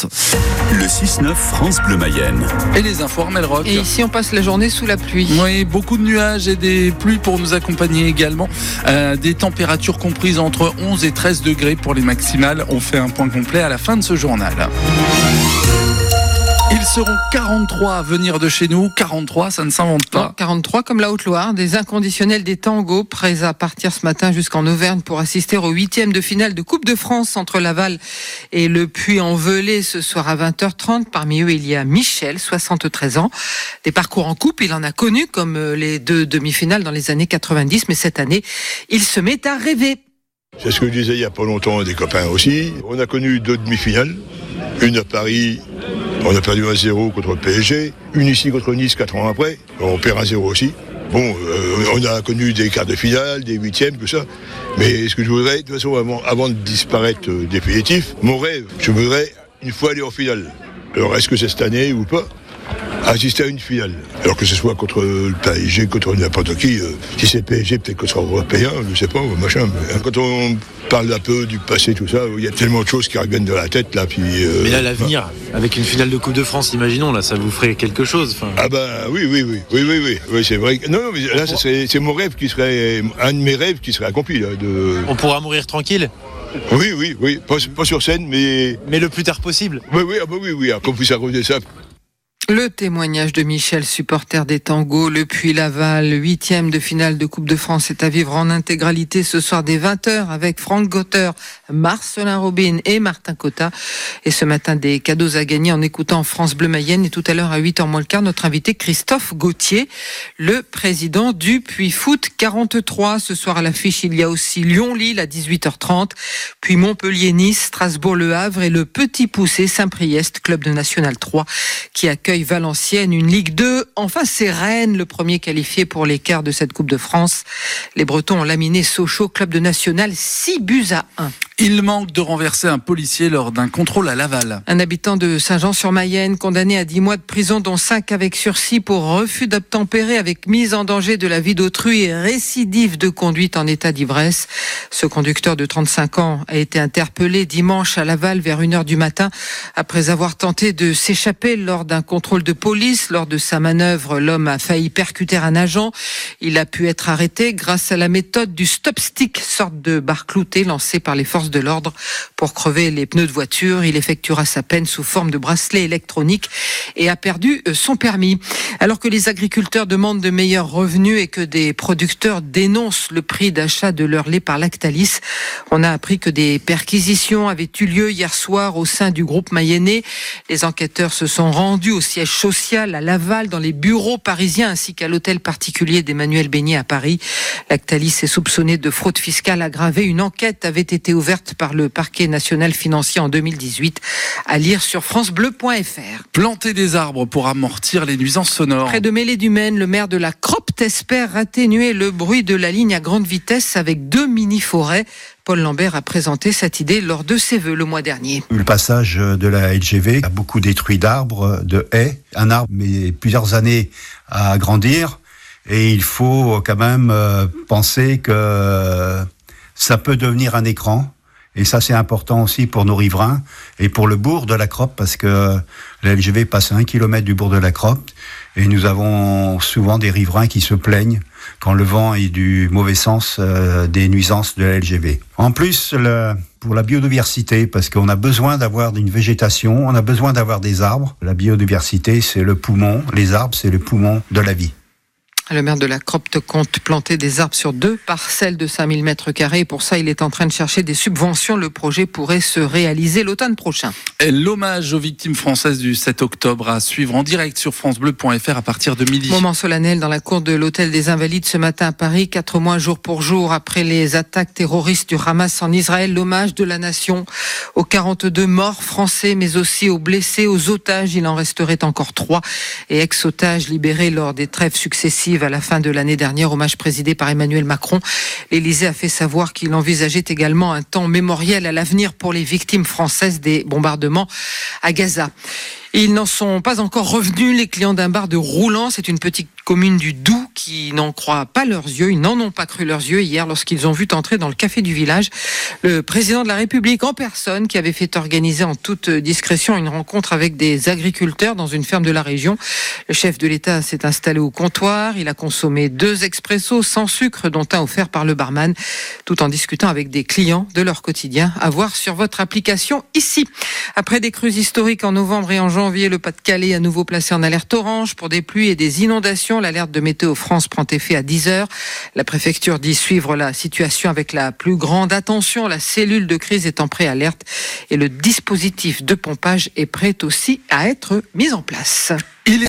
30. Le 6-9 France Bleu Mayenne. Et les infos Armel Rock. Et ici, on passe la journée sous la pluie. Oui, beaucoup de nuages et des pluies pour nous accompagner également. Euh, des températures comprises entre 11 et 13 degrés pour les maximales. On fait un point complet à la fin de ce journal. Ils seront 43 à venir de chez nous. 43, ça ne s'invente pas. Non, 43 comme la Haute-Loire, des inconditionnels des tangos prêts à partir ce matin jusqu'en Auvergne pour assister au huitième de finale de Coupe de France entre Laval et le Puy-en-Velay ce soir à 20h30. Parmi eux, il y a Michel, 73 ans. Des parcours en coupe, il en a connu comme euh, les deux demi-finales dans les années 90, mais cette année, il se met à rêver. C'est ce que je disais il n'y a pas longtemps des copains aussi. On a connu deux demi-finales. Une à Paris, on a perdu 1-0 contre le PSG. Une ici contre Nice 4 ans après. On perd 1-0 aussi. Bon, euh, on a connu des quarts de finale, des huitièmes, tout ça. Mais ce que je voudrais, de toute façon, avant, de disparaître euh, définitif, mon rêve, je voudrais une fois aller en finale. Alors, est-ce que c'est cette année ou pas? Assister à une finale. Alors que ce soit contre le PSG, contre n'importe qui. euh, si c'est PSG, peut-être que ce sera européen, je sais pas, machin. Mais, hein, quand on parle un peu du passé, tout ça, il y a tellement de choses qui reviennent de la tête, là. Puis, euh, Mais là, l'avenir, avec une finale de Coupe de France, imaginons, là, ça vous ferait quelque chose. Ah bah oui, oui, oui, oui, oui, oui, oui c'est vrai. Non, non, mais là, c'est mon rêve qui serait, un de mes rêves qui serait accompli, là, de... on pourra mourir tranquille, Oui, oui, oui, pas, pas sur scène, mais... mais le plus tard possible. Oui, oui, ah bah oui, oui, qu'on puisse arroser ça. Le témoignage de Michel, supporter des tangos, le Puy-Laval, huitième de finale de Coupe de France, est à vivre en intégralité ce soir dès 20h avec Franck Gauter, Marcelin Robin et Martin Cotta. Et ce matin, des cadeaux à gagner en écoutant France Bleu Mayenne. Et tout à l'heure, à 8h moins le quart, notre invité Christophe Gauthier, le président du Puy Foot 43. Ce soir à l'affiche, il y a aussi Lyon-Lille à 18h30, puis Montpellier-Nice, Strasbourg-Le Havre et le Petit Poussé Saint-Priest, club de National 3, qui accueille Valenciennes, une Ligue 2. Enfin, c'est Rennes, le premier qualifié pour les quarts de cette Coupe de France. Les Bretons ont laminé Sochaux, club de National, 6 buts à 1. Il manque de renverser un policier lors d'un contrôle à Laval. Un habitant de Saint-Jean-sur-Mayenne, condamné à 10 mois de prison, dont 5 avec sursis pour refus d'obtempérer avec mise en danger de la vie d'autrui et récidive de conduite en état d'ivresse. Ce conducteur de 35 ans a été interpellé dimanche à Laval vers 1h du matin après avoir tenté de s'échapper lors d'un contrôle de police. Lors de sa manœuvre, l'homme a failli percuter un agent. Il a pu être arrêté grâce à la méthode du stop stick, sorte de barre cloutée lancée par les forces de l'ordre pour crever les pneus de voiture. Il effectuera sa peine sous forme de bracelet électronique et a perdu euh, son permis. Alors que les agriculteurs demandent de meilleurs revenus et que des producteurs dénoncent le prix d'achat de leur lait par Lactalis, on a appris que des perquisitions avaient eu lieu hier soir au sein du groupe mayennais. Les enquêteurs se sont rendus au siège social à Laval, dans les bureaux parisiens ainsi qu'à l'hôtel particulier d'Emmanuel Beignet à Paris. Lactalis est soupçonné de fraude fiscale aggravée. Une enquête avait été ouverte par le parquet national financier en 2018 à lire sur francebleu.fr. Planter des arbres pour amortir les nuisances sonores. Près de Mêlée du Maine, le maire de la Cropte espère atténuer le bruit de la ligne à grande vitesse avec deux mini-forêts. Paul Lambert a présenté cette idée lors de ses vœux le mois dernier. Le passage de la LGV a beaucoup détruit d'arbres, de haies. Un arbre met plusieurs années à grandir et il faut quand même euh, penser que ça peut devenir un écran. Et ça, c'est important aussi pour nos riverains et pour le bourg de la Croppe parce que la LGV passe à un kilomètre du bourg de la Croppe et nous avons souvent des riverains qui se plaignent quand le vent est du mauvais sens euh, des nuisances de la LGV. En plus, le- pour la biodiversité, parce qu'on a besoin d'avoir une végétation, on a besoin d'avoir des arbres. La biodiversité, c'est le poumon, les arbres, c'est le poumon de la vie. Le maire de la Cropte compte planter des arbres sur deux parcelles de 5000 mètres carrés. Pour ça, il est en train de chercher des subventions. Le projet pourrait se réaliser l'automne prochain. L'hommage aux victimes françaises du 7 octobre à suivre en direct sur francebleu.fr à partir de midi. Moment solennel dans la cour de l'hôtel des Invalides ce matin à Paris, quatre mois jour pour jour après les attaques terroristes du Hamas en Israël, l'hommage de la nation aux 42 morts français, mais aussi aux blessés, aux otages. Il en resterait encore trois et ex-otages libérés lors des trêves successives à la fin de l'année dernière, hommage présidé par Emmanuel Macron. L'Élysée a fait savoir qu'il envisageait également un temps mémoriel à l'avenir pour les victimes françaises des bombardements à Gaza. Ils n'en sont pas encore revenus, les clients d'un bar de Roulant. C'est une petite commune du Doubs qui n'en croient pas leurs yeux, ils n'en ont pas cru leurs yeux hier lorsqu'ils ont vu entrer dans le café du village le président de la République en personne qui avait fait organiser en toute discrétion une rencontre avec des agriculteurs dans une ferme de la région. Le chef de l'État s'est installé au comptoir, il a consommé deux expressos sans sucre dont un offert par le barman tout en discutant avec des clients de leur quotidien à voir sur votre application ici. Après des crues historiques en novembre et en janvier, le Pas-de-Calais a nouveau placé en alerte orange pour des pluies et des inondations. L'alerte de Météo France prend effet à 10 heures. La préfecture dit suivre la situation avec la plus grande attention. La cellule de crise est en préalerte et le dispositif de pompage est prêt aussi à être mis en place. Est